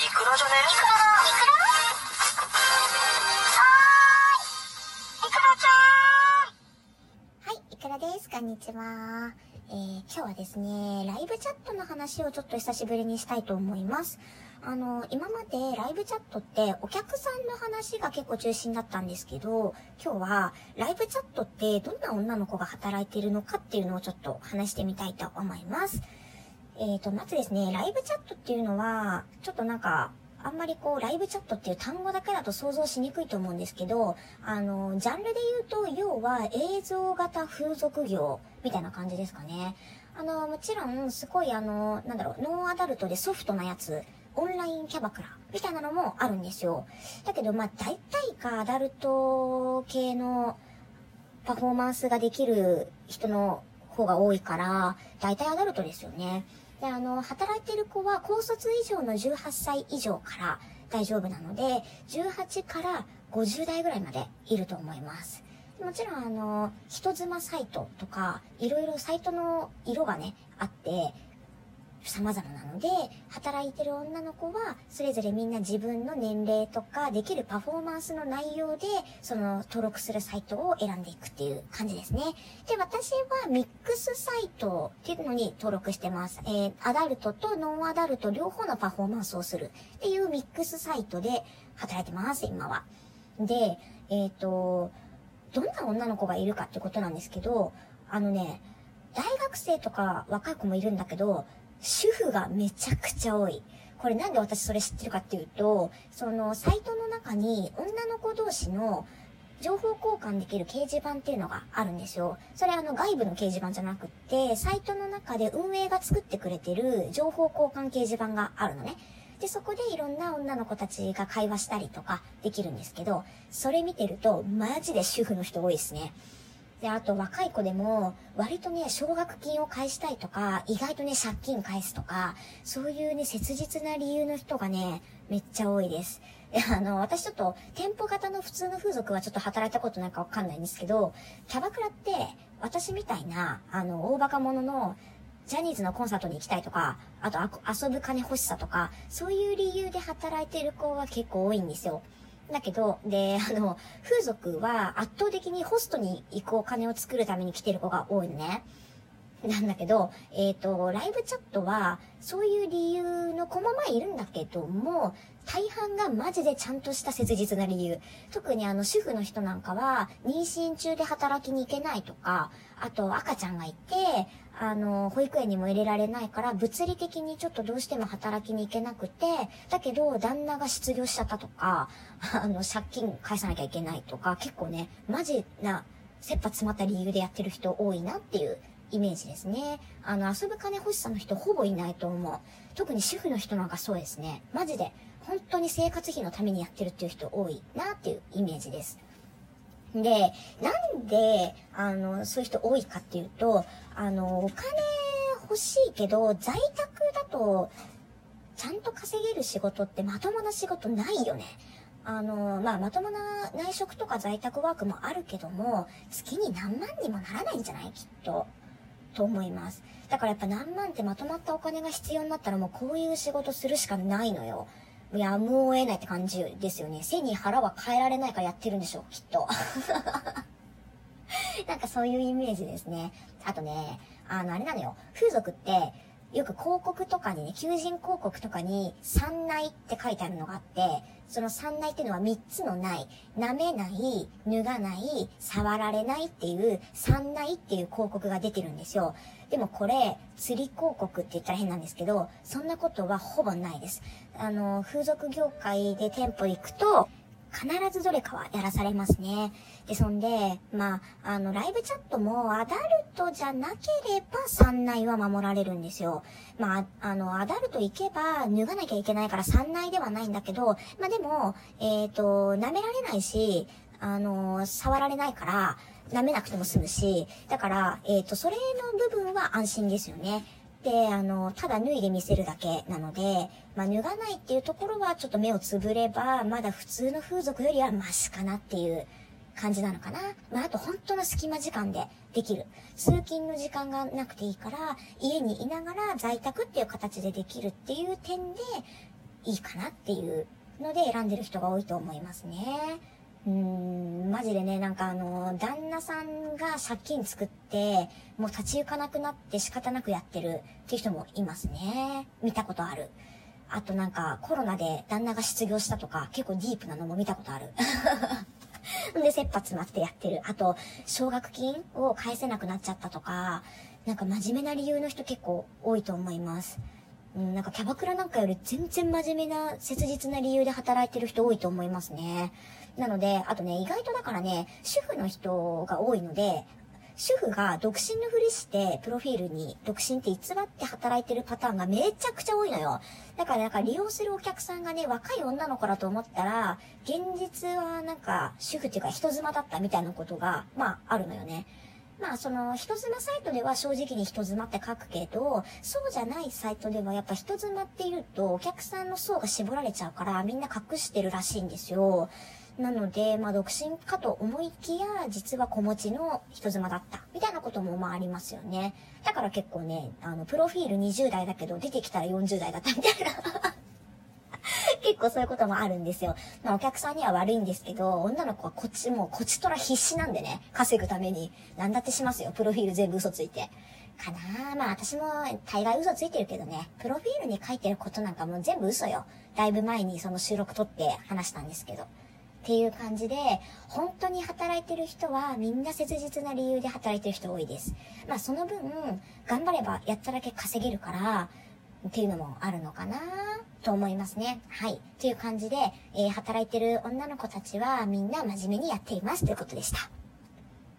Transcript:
イクラじゃねイクライクラはーいイクラちゃんはい、イクラです。こんにちは。えー、今日はですね、ライブチャットの話をちょっと久しぶりにしたいと思います。あの、今までライブチャットってお客さんの話が結構中心だったんですけど、今日はライブチャットってどんな女の子が働いているのかっていうのをちょっと話してみたいと思います。えーと、まずですね、ライブチャットっていうのは、ちょっとなんか、あんまりこう、ライブチャットっていう単語だけだと想像しにくいと思うんですけど、あの、ジャンルで言うと、要は映像型風俗業みたいな感じですかね。あの、もちろん、すごいあの、なんだろう、ノンアダルトでソフトなやつ、オンラインキャバクラみたいなのもあるんですよ。だけど、まあ、大体がアダルト系のパフォーマンスができる人の方が多いから、大体アダルトですよね。で、あの、働いてる子は高卒以上の18歳以上から大丈夫なので、18から50代ぐらいまでいると思います。もちろん、あの、人妻サイトとか、いろいろサイトの色がね、あって、様々なので、働いてる女の子は、それぞれみんな自分の年齢とか、できるパフォーマンスの内容で、その、登録するサイトを選んでいくっていう感じですね。で、私はミックスサイトっていうのに登録してます。えー、アダルトとノンアダルト両方のパフォーマンスをするっていうミックスサイトで働いてます、今は。で、えっ、と、どんな女の子がいるかってことなんですけど、あのね、大学生とか若い子もいるんだけど、主婦がめちゃくちゃ多い。これなんで私それ知ってるかっていうと、そのサイトの中に女の子同士の情報交換できる掲示板っていうのがあるんですよ。それあの外部の掲示板じゃなくって、サイトの中で運営が作ってくれてる情報交換掲示板があるのね。で、そこでいろんな女の子たちが会話したりとかできるんですけど、それ見てるとマジで主婦の人多いですね。で、あと若い子でも、割とね、奨学金を返したいとか、意外とね、借金返すとか、そういうね、切実な理由の人がね、めっちゃ多いです。で、あの、私ちょっと、店舗型の普通の風俗はちょっと働いたことないかわかんないんですけど、キャバクラって、私みたいな、あの、大バカ者の、ジャニーズのコンサートに行きたいとか、あとあ遊ぶ金欲しさとか、そういう理由で働いてる子は結構多いんですよ。だけど、で、あの、風俗は圧倒的にホストに行くお金を作るために来てる子が多いね。なんだけど、えっ、と、ライブチャットは、そういう理由の子もまあいるんだけども、大半がマジでちゃんとした切実な理由。特にあの、主婦の人なんかは、妊娠中で働きに行けないとか、あと赤ちゃんがいて、あの、保育園にも入れられないから、物理的にちょっとどうしても働きに行けなくて、だけど、旦那が失業しちゃったとか、あの、借金返さなきゃいけないとか、結構ね、マジな、切羽詰まった理由でやってる人多いなっていうイメージですね。あの、遊ぶ金欲しさの人ほぼいないと思う。特に主婦の人なんかそうですね。マジで、本当に生活費のためにやってるっていう人多いなっていうイメージです。で、なんで、あの、そういう人多いかっていうと、あの、お金欲しいけど、在宅だと、ちゃんと稼げる仕事ってまともな仕事ないよね。あの、まあ、まともな内職とか在宅ワークもあるけども、月に何万にもならないんじゃない？きっと。と思います。だからやっぱ何万ってまとまったお金が必要になったらもうこういう仕事するしかないのよ。やむを得ないって感じですよね。背に腹は変えられないからやってるんでしょう、きっと。なんかそういうイメージですね。あとね、あの、あれなのよ。風俗って、よく広告とかにね、求人広告とかに、三内って書いてあるのがあって、その三内っていうのは三つのない、舐めない、脱がない、触られないっていう三内っていう広告が出てるんですよ。でもこれ、釣り広告って言ったら変なんですけど、そんなことはほぼないです。あの、風俗業界で店舗行くと、必ずどれかはやらされますね。で、そんで、まあ、あの、ライブチャットもアダルトじゃなければ三内は守られるんですよ。まあ、あの、アダルト行けば脱がなきゃいけないから三内ではないんだけど、まあでも、えっ、と、舐められないし、あの、触られないから、舐めなくても済むし、だから、えっ、と、それの部分は安心ですよね。で、あの、ただ脱いで見せるだけなので、まあ、脱がないっていうところはちょっと目をつぶれば、まだ普通の風俗よりはマシかなっていう感じなのかな。まあ、あと本当の隙間時間でできる。通勤の時間がなくていいから、家にいながら在宅っていう形でできるっていう点で、いいかなっていうので選んでる人が多いと思いますね。うーん、マジでね、なんかあの、旦那さんが借金作って、もう立ち行かなくなって仕方なくやってるっていう人もいますね。見たことある。あとなんかコロナで旦那が失業したとか、結構ディープなのも見たことある。で、切羽詰まってやってる。あと、奨学金を返せなくなっちゃったとか、なんか真面目な理由の人結構多いと思います。うん、なんかキャバクラなんかより全然真面目な切実な理由で働いてる人多いと思いますね。なので、あとね、意外とだからね、主婦の人が多いので、主婦が独身のふりして、プロフィールに独身って偽って働いてるパターンがめちゃくちゃ多いのよ。だからなんか利用するお客さんがね、若い女の子だと思ったら、現実はなんか主婦っていうか人妻だったみたいなことが、まああるのよね。まあその人妻サイトでは正直に人妻って書くけど、そうじゃないサイトではやっぱ人妻って言うとお客さんの層が絞られちゃうからみんな隠してるらしいんですよ。なので、まあ独身かと思いきや、実は子持ちの人妻だった。みたいなこともまあありますよね。だから結構ね、あの、プロフィール20代だけど出てきたら40代だったみたいな結構そういうこともあるんですよ。まあお客さんには悪いんですけど、女の子はこっちもこっちとら必死なんでね、稼ぐために。何だってしますよ、プロフィール全部嘘ついて。かなまあ私も大概嘘ついてるけどね、プロフィールに書いてることなんかもう全部嘘よ。だいぶ前にその収録撮って話したんですけど。っていう感じで、本当に働いてる人はみんな切実な理由で働いてる人多いです。まあその分、頑張ればやっただけ稼げるから、っていうのもあるのかなと思いますね。はい。という感じで、えー、働いてる女の子たちはみんな真面目にやっていますということでした。